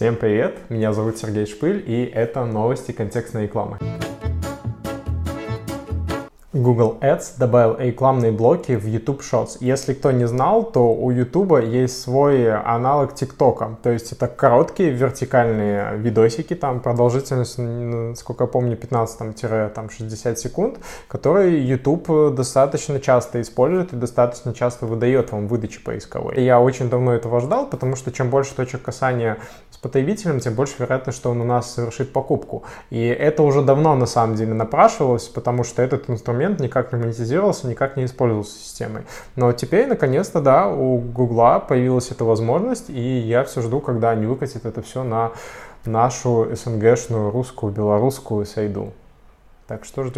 Всем привет, меня зовут Сергей Шпыль, и это новости контекстной рекламы. Google Ads добавил рекламные блоки в YouTube Shorts. Если кто не знал, то у YouTube есть свой аналог TikTok. То есть это короткие вертикальные видосики, там продолжительность, сколько я помню, 15-60 секунд, которые YouTube достаточно часто использует и достаточно часто выдает вам выдачи поисковой. я очень давно этого ждал, потому что чем больше точек касания с потребителем, тем больше вероятность, что он у нас совершит покупку. И это уже давно на самом деле напрашивалось, потому что этот инструмент инструмент никак не монетизировался, никак не использовался системой. Но теперь, наконец-то, да, у Гугла появилась эта возможность, и я все жду, когда они выкатят это все на нашу СНГшную, русскую, белорусскую сайду. Так что ждем.